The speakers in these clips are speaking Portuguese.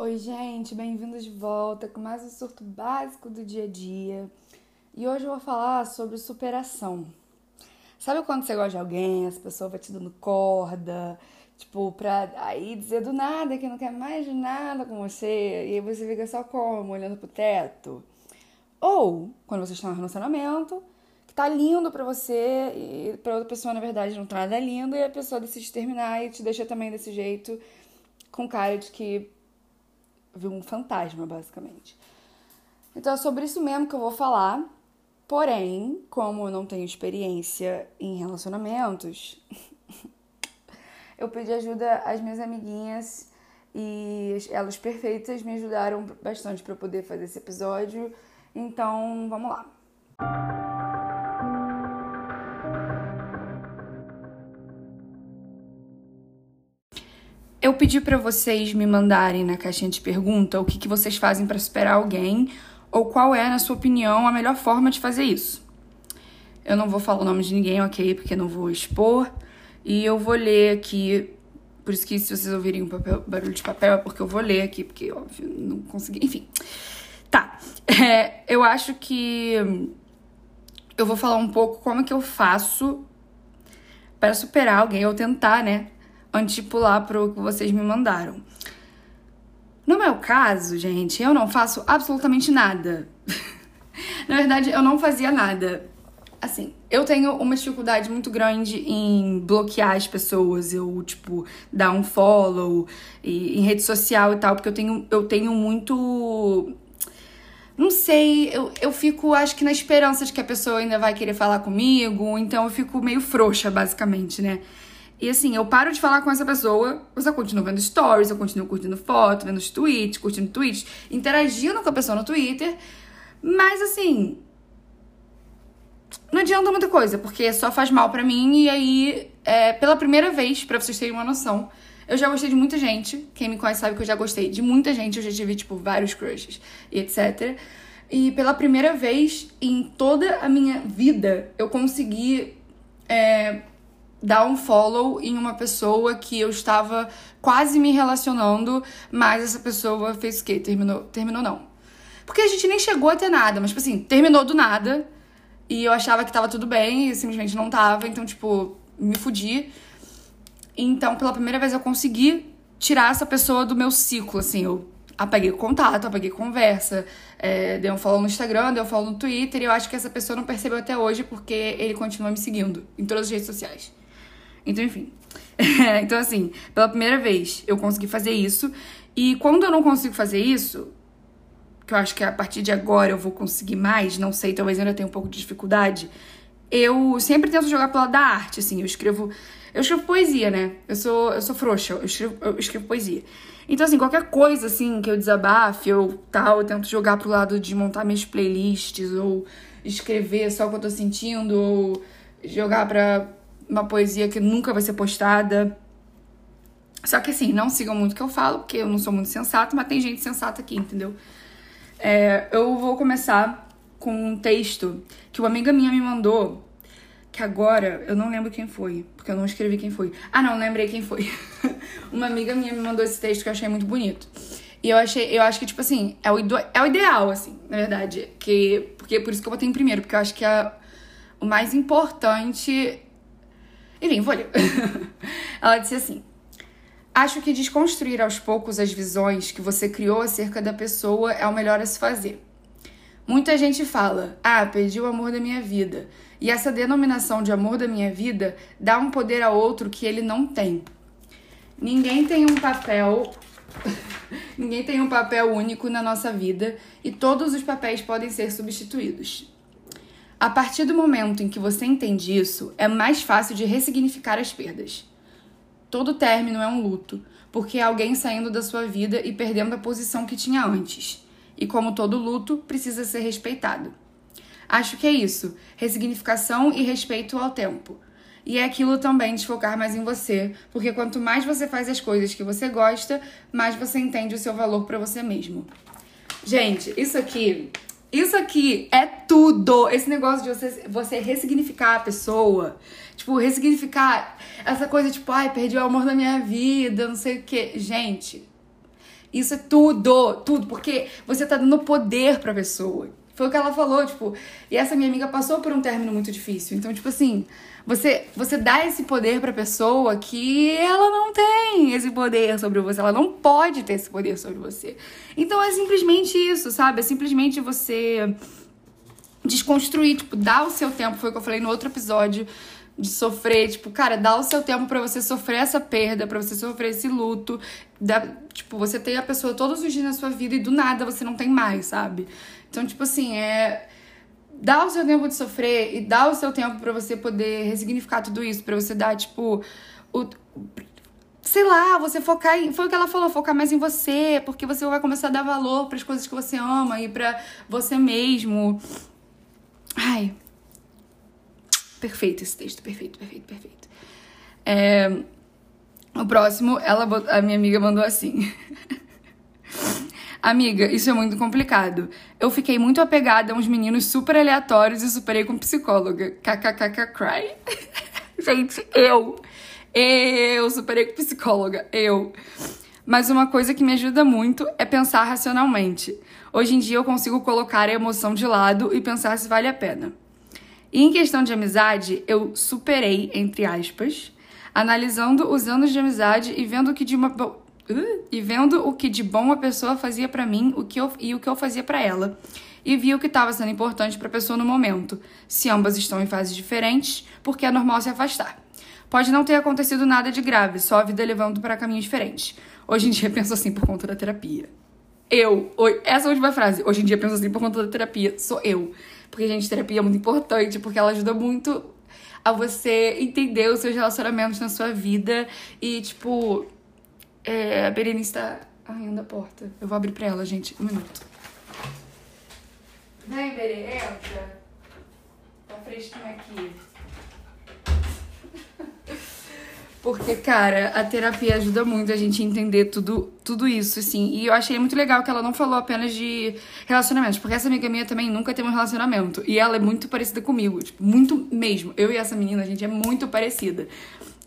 Oi, gente, bem-vindos de volta com mais um surto básico do dia a dia. E hoje eu vou falar sobre superação. Sabe quando você gosta de alguém, essa pessoa vai te dando corda, tipo, pra aí dizer do nada que não quer mais nada com você, e aí você fica só como, olhando pro teto? Ou quando você está em um relacionamento que tá lindo pra você e pra outra pessoa, na verdade, não tá nada lindo, e a pessoa decide terminar e te deixa também desse jeito, com cara de que viu um fantasma, basicamente. Então é sobre isso mesmo que eu vou falar. Porém, como eu não tenho experiência em relacionamentos, eu pedi ajuda às minhas amiguinhas e elas perfeitas me ajudaram bastante para poder fazer esse episódio. Então, vamos lá. Eu pedi para vocês me mandarem na caixinha de pergunta o que, que vocês fazem para superar alguém ou qual é, na sua opinião, a melhor forma de fazer isso. Eu não vou falar o nome de ninguém, ok? Porque não vou expor. E eu vou ler aqui. Por isso que se vocês ouvirem um papel, barulho de papel é porque eu vou ler aqui, porque, óbvio, não consegui. Enfim. Tá. É, eu acho que eu vou falar um pouco como que eu faço para superar alguém, ou tentar, né? Antes de pular pro que vocês me mandaram. No meu caso, gente, eu não faço absolutamente nada. Na verdade, eu não fazia nada. Assim, eu tenho uma dificuldade muito grande em bloquear as pessoas, eu, tipo, dar um follow e, em rede social e tal, porque eu tenho, eu tenho muito. Não sei, eu, eu fico, acho que na esperança de que a pessoa ainda vai querer falar comigo, então eu fico meio frouxa, basicamente, né? E assim, eu paro de falar com essa pessoa, eu só continuo vendo stories, eu continuo curtindo foto, vendo tweets, curtindo tweets, interagindo com a pessoa no Twitter. Mas assim, não adianta muita coisa, porque só faz mal para mim. E aí, é, pela primeira vez, para vocês terem uma noção, eu já gostei de muita gente. Quem me conhece sabe que eu já gostei de muita gente. Eu já tive, tipo, vários crushes e etc. E pela primeira vez em toda a minha vida, eu consegui é, dar um follow em uma pessoa que eu estava quase me relacionando, mas essa pessoa fez o quê? Terminou, terminou não. Porque a gente nem chegou a ter nada, mas tipo assim, terminou do nada. E eu achava que tava tudo bem e simplesmente não tava, então tipo, me fudi. Então, pela primeira vez eu consegui tirar essa pessoa do meu ciclo, assim, eu apeguei contato, apeguei conversa, é, dei um follow no Instagram, dei um follow no Twitter, e eu acho que essa pessoa não percebeu até hoje porque ele continua me seguindo em todas as redes sociais. Então, enfim. então, assim, pela primeira vez eu consegui fazer isso. E quando eu não consigo fazer isso, que eu acho que a partir de agora eu vou conseguir mais, não sei, talvez eu ainda tenha um pouco de dificuldade. Eu sempre tento jogar pela da arte, assim, eu escrevo. Eu escrevo poesia, né? Eu sou, eu sou frouxa, eu escrevo, eu escrevo poesia. Então, assim, qualquer coisa, assim, que eu desabafe ou tal, eu tento jogar pro lado de montar minhas playlists, ou escrever só o que eu tô sentindo, ou jogar pra uma poesia que nunca vai ser postada. Só que assim, não sigam muito o que eu falo, porque eu não sou muito sensata, mas tem gente sensata aqui, entendeu? É, eu vou começar com um texto que uma amiga minha me mandou, que agora eu não lembro quem foi, porque eu não escrevi quem foi. Ah, não, lembrei quem foi. uma amiga minha me mandou esse texto que eu achei muito bonito. E eu achei, eu acho que, tipo assim, é o, é o ideal, assim, na verdade. Que, porque por isso que eu botei em primeiro, porque eu acho que é o mais importante enfim, vou ler. Ela disse assim: Acho que desconstruir aos poucos as visões que você criou acerca da pessoa é o melhor a se fazer. Muita gente fala: Ah, perdi o amor da minha vida. E essa denominação de amor da minha vida dá um poder a outro que ele não tem. Ninguém tem um papel. Ninguém tem um papel único na nossa vida e todos os papéis podem ser substituídos. A partir do momento em que você entende isso, é mais fácil de ressignificar as perdas. Todo término é um luto, porque é alguém saindo da sua vida e perdendo a posição que tinha antes. E como todo luto, precisa ser respeitado. Acho que é isso: ressignificação e respeito ao tempo. E é aquilo também de focar mais em você, porque quanto mais você faz as coisas que você gosta, mais você entende o seu valor para você mesmo. Gente, isso aqui isso aqui é tudo. Esse negócio de você, você ressignificar a pessoa. Tipo, ressignificar essa coisa, tipo, ai, perdi o amor da minha vida, não sei o quê. Gente, Isso é tudo, tudo, porque você tá dando poder pra pessoa. Foi o que ela falou, tipo, e essa minha amiga passou por um término muito difícil. Então, tipo assim, você você dá esse poder pra pessoa que ela não tem esse poder sobre você, ela não pode ter esse poder sobre você. Então é simplesmente isso, sabe? É simplesmente você desconstruir, tipo, dar o seu tempo, foi o que eu falei no outro episódio de sofrer, tipo, cara, dá o seu tempo para você sofrer essa perda, para você sofrer esse luto, dá, tipo, você tem a pessoa todos os dias na sua vida e do nada você não tem mais, sabe? Então, tipo assim, é dá o seu tempo de sofrer e dá o seu tempo para você poder ressignificar tudo isso, para você dar, tipo, o, sei lá, você focar em. Foi o que ela falou, focar mais em você, porque você vai começar a dar valor para as coisas que você ama e para você mesmo. Ai. Perfeito esse texto, perfeito, perfeito, perfeito. É, o próximo, ela, a minha amiga mandou assim. Amiga, isso é muito complicado. Eu fiquei muito apegada a uns meninos super aleatórios e superei com psicóloga. KKKK cry. Gente, eu. Eu superei com psicóloga. Eu. Mas uma coisa que me ajuda muito é pensar racionalmente. Hoje em dia eu consigo colocar a emoção de lado e pensar se vale a pena. E em questão de amizade, eu superei, entre aspas, analisando os anos de amizade e vendo que de uma uh, e vendo o que de bom a pessoa fazia para mim, o que eu, e o que eu fazia para ela. E vi o que estava sendo importante para a pessoa no momento. Se ambas estão em fases diferentes, porque é normal se afastar. Pode não ter acontecido nada de grave, só a vida levando para caminhos diferentes. Hoje em dia penso assim por conta da terapia. Eu, essa última frase, hoje em dia penso assim por conta da terapia, sou eu. Porque, gente, terapia é muito importante, porque ela ajuda muito a você entender os seus relacionamentos na sua vida e, tipo, é, a Berenice tá arranhando a porta. Eu vou abrir pra ela, gente. Um minuto. Vem, Berenice. Tá fresquinho aqui. Porque, cara, a terapia ajuda muito a gente a entender tudo, tudo isso, assim. E eu achei muito legal que ela não falou apenas de relacionamentos, porque essa amiga minha também nunca teve um relacionamento. E ela é muito parecida comigo, tipo, muito mesmo. Eu e essa menina, a gente é muito parecida.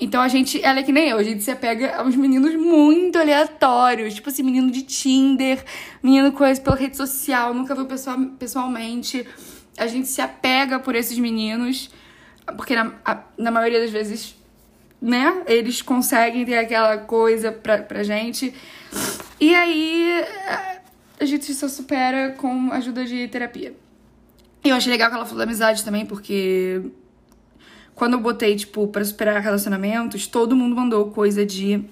Então a gente, ela é que nem eu, a gente se apega a uns meninos muito aleatórios, tipo assim, menino de Tinder, menino coisa pela rede social, nunca viu pessoal, pessoalmente. A gente se apega por esses meninos, porque na, a, na maioria das vezes né? Eles conseguem ter aquela coisa pra, pra gente. E aí a gente só supera com ajuda de terapia. E eu achei legal que ela falou da amizade também, porque quando eu botei, tipo, pra superar relacionamentos, todo mundo mandou coisa de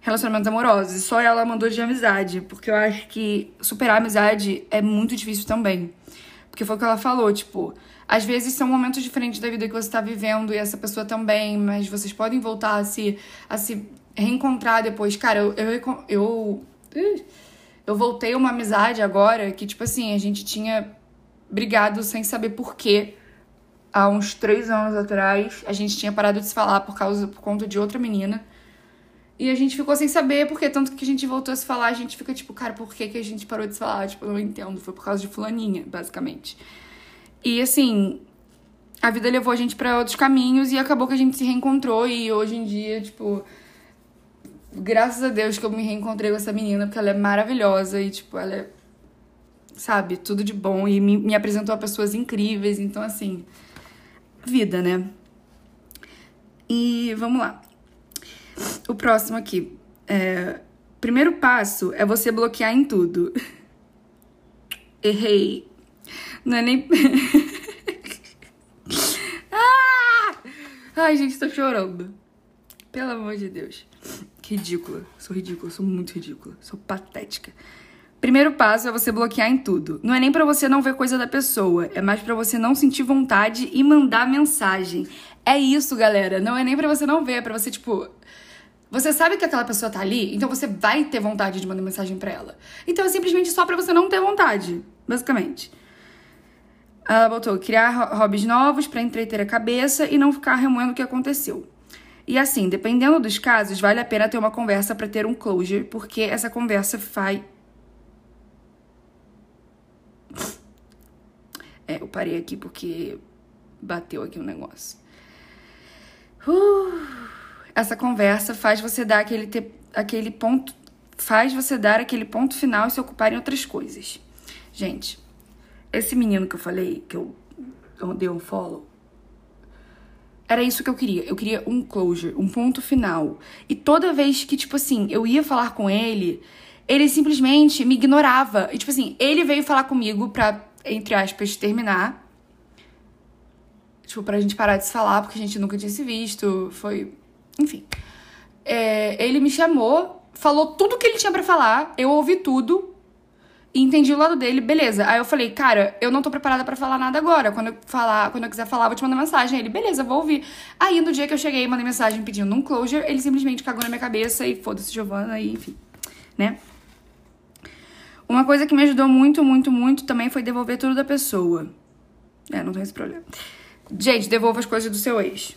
relacionamentos amorosos. Só ela mandou de amizade, porque eu acho que superar a amizade é muito difícil também. Porque foi o que ela falou, tipo, às vezes são momentos diferentes da vida que você está vivendo e essa pessoa também, mas vocês podem voltar a se, a se reencontrar depois. Cara, eu, eu, eu, eu voltei uma amizade agora que, tipo assim, a gente tinha brigado sem saber por quê. Há uns três anos atrás, a gente tinha parado de se falar por causa por conta de outra menina. E a gente ficou sem saber porque tanto que a gente voltou a se falar, a gente fica tipo, cara, por que, que a gente parou de se falar? Tipo, eu não entendo, foi por causa de fulaninha, basicamente. E assim, a vida levou a gente para outros caminhos e acabou que a gente se reencontrou e hoje em dia, tipo, graças a Deus que eu me reencontrei com essa menina, porque ela é maravilhosa e, tipo, ela é, sabe, tudo de bom e me, me apresentou a pessoas incríveis. Então, assim, vida, né? E vamos lá. O próximo aqui. É, primeiro passo é você bloquear em tudo. Errei. Não é nem. ah! Ai, gente, tô chorando. Pelo amor de Deus. Ridícula. Sou ridícula, sou muito ridícula. Sou patética. Primeiro passo é você bloquear em tudo. Não é nem para você não ver coisa da pessoa, é mais para você não sentir vontade e mandar mensagem. É isso, galera. Não é nem para você não ver, é para você tipo, você sabe que aquela pessoa tá ali, então você vai ter vontade de mandar mensagem para ela. Então é simplesmente só para você não ter vontade, basicamente. Ela botou criar hobbies novos para entreter a cabeça e não ficar remoendo o que aconteceu. E assim, dependendo dos casos, vale a pena ter uma conversa para ter um closure, porque essa conversa faz. É, eu parei aqui porque bateu aqui um negócio. Uh, essa conversa faz você dar aquele, te... aquele ponto faz você dar aquele ponto final e se ocupar em outras coisas. Gente, esse menino que eu falei, que eu, eu dei um follow, era isso que eu queria. Eu queria um closure, um ponto final. E toda vez que, tipo assim, eu ia falar com ele, ele simplesmente me ignorava. E, tipo assim, ele veio falar comigo pra, entre aspas, terminar. Tipo, pra gente parar de se falar, porque a gente nunca tinha se visto. Foi. Enfim. É, ele me chamou, falou tudo que ele tinha para falar, eu ouvi tudo entendi o lado dele, beleza. Aí eu falei, cara, eu não tô preparada para falar nada agora. Quando eu falar, quando eu quiser falar, eu vou te mandar mensagem. Ele, beleza, vou ouvir. Aí no dia que eu cheguei mandei mensagem pedindo um closure, ele simplesmente cagou na minha cabeça e foda-se, Giovana, e enfim, né? Uma coisa que me ajudou muito, muito, muito também foi devolver tudo da pessoa. É, não tem esse problema. Gente, devolva as coisas do seu ex.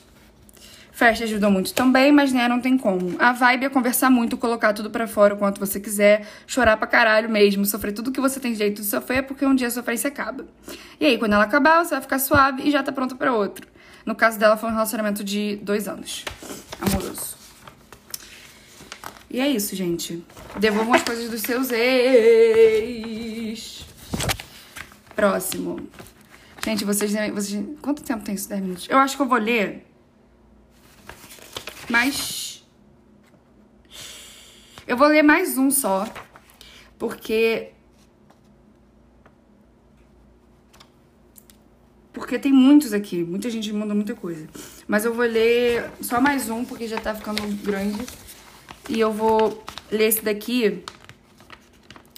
Festa ajudou muito também, mas né, não tem como. A vibe é conversar muito, colocar tudo para fora o quanto você quiser, chorar pra caralho mesmo, sofrer tudo que você tem jeito de sofrer, porque um dia a sofrência acaba. E aí, quando ela acabar, você vai ficar suave e já tá pronto para outro. No caso dela, foi um relacionamento de dois anos. Amoroso. E é isso, gente. Devolvam as coisas dos seus ex. Próximo. Gente, vocês, vocês. Quanto tempo tem isso? 10 minutos? Eu acho que eu vou ler mas. Eu vou ler mais um só. Porque. Porque tem muitos aqui. Muita gente manda muita coisa. Mas eu vou ler só mais um, porque já tá ficando grande. E eu vou ler esse daqui.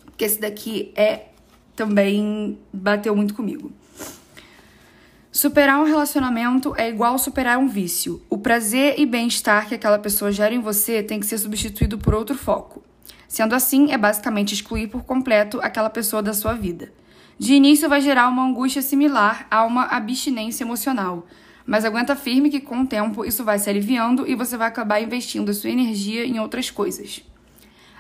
Porque esse daqui é. Também bateu muito comigo. Superar um relacionamento é igual superar um vício. O prazer e bem-estar que aquela pessoa gera em você tem que ser substituído por outro foco. Sendo assim, é basicamente excluir por completo aquela pessoa da sua vida. De início, vai gerar uma angústia similar a uma abstinência emocional, mas aguenta firme que com o tempo isso vai se aliviando e você vai acabar investindo a sua energia em outras coisas.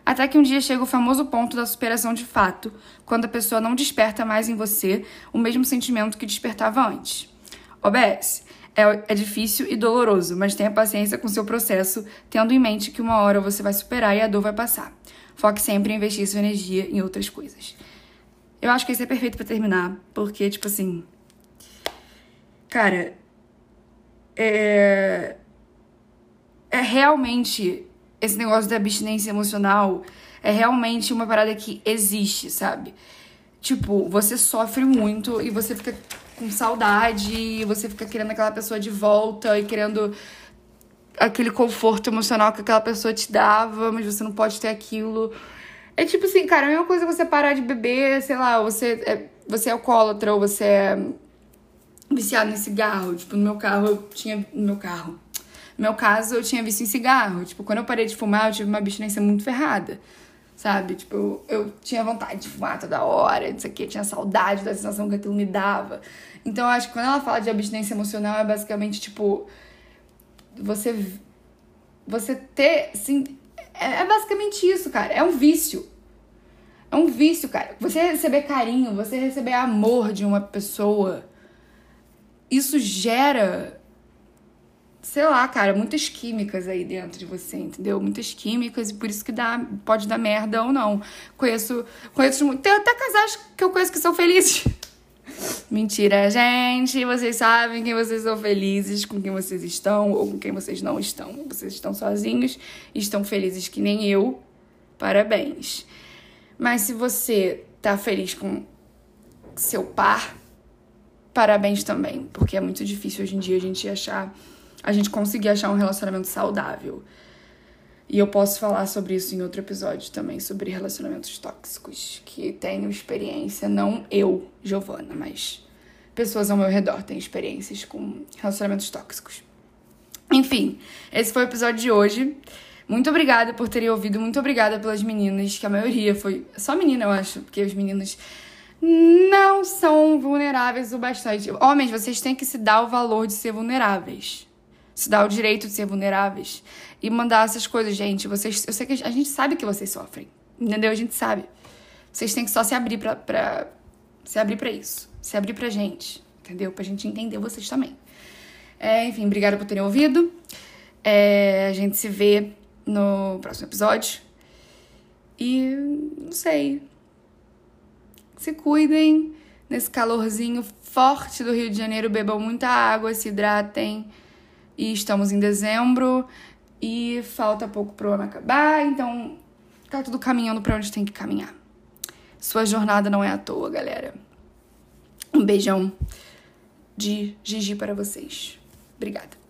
Até que um dia chega o famoso ponto da superação de fato, quando a pessoa não desperta mais em você o mesmo sentimento que despertava antes. OBS. É, é difícil e doloroso, mas tenha paciência com seu processo, tendo em mente que uma hora você vai superar e a dor vai passar. Foque sempre em investir sua energia em outras coisas. Eu acho que esse é perfeito para terminar, porque, tipo assim. Cara. É. É realmente esse negócio da abstinência emocional é realmente uma parada que existe, sabe? Tipo, você sofre muito e você fica com saudade, e você fica querendo aquela pessoa de volta e querendo aquele conforto emocional que aquela pessoa te dava, mas você não pode ter aquilo. É tipo assim, cara, a mesma coisa você parar de beber, sei lá, você é, você é alcoólatra ou você é viciado em cigarro. Tipo, no meu carro, eu tinha. No meu carro. No meu caso, eu tinha vício em cigarro. Tipo, quando eu parei de fumar, eu tive uma abstinência muito ferrada. Sabe? Tipo, eu tinha vontade de fumar toda hora, não sei o que, tinha saudade da sensação que aquilo me dava. Então, eu acho que quando ela fala de abstinência emocional, é basicamente, tipo, você. Você ter. Assim, é, é basicamente isso, cara. É um vício. É um vício, cara. Você receber carinho, você receber amor de uma pessoa, isso gera sei lá, cara, muitas químicas aí dentro de você, entendeu? Muitas químicas e por isso que dá, pode dar merda ou não. Conheço, conheço tem até casais que eu conheço que são felizes. Mentira, gente, vocês sabem quem vocês são felizes, com quem vocês estão ou com quem vocês não estão. Vocês estão sozinhos, estão felizes que nem eu. Parabéns. Mas se você tá feliz com seu par, parabéns também, porque é muito difícil hoje em dia a gente achar a gente conseguir achar um relacionamento saudável. E eu posso falar sobre isso em outro episódio também, sobre relacionamentos tóxicos, que tenho experiência, não eu, Giovana, mas pessoas ao meu redor têm experiências com relacionamentos tóxicos. Enfim, esse foi o episódio de hoje. Muito obrigada por terem ouvido, muito obrigada pelas meninas, que a maioria foi. Só menina, eu acho, porque os meninos não são vulneráveis o bastante. Homens, vocês têm que se dar o valor de ser vulneráveis se dar o direito de ser vulneráveis e mandar essas coisas, gente. Vocês, eu sei que a gente sabe que vocês sofrem, entendeu? A gente sabe. Vocês têm que só se abrir pra, se abrir para isso, se abrir pra gente, entendeu? Pra gente entender vocês também. É, enfim, obrigada por terem ouvido. É, a gente se vê no próximo episódio. E não sei. Se cuidem nesse calorzinho forte do Rio de Janeiro, bebam muita água, se hidratem. E estamos em dezembro e falta pouco pro ano acabar, então tá tudo caminhando para onde tem que caminhar. Sua jornada não é à toa, galera. Um beijão de Gigi para vocês. Obrigada.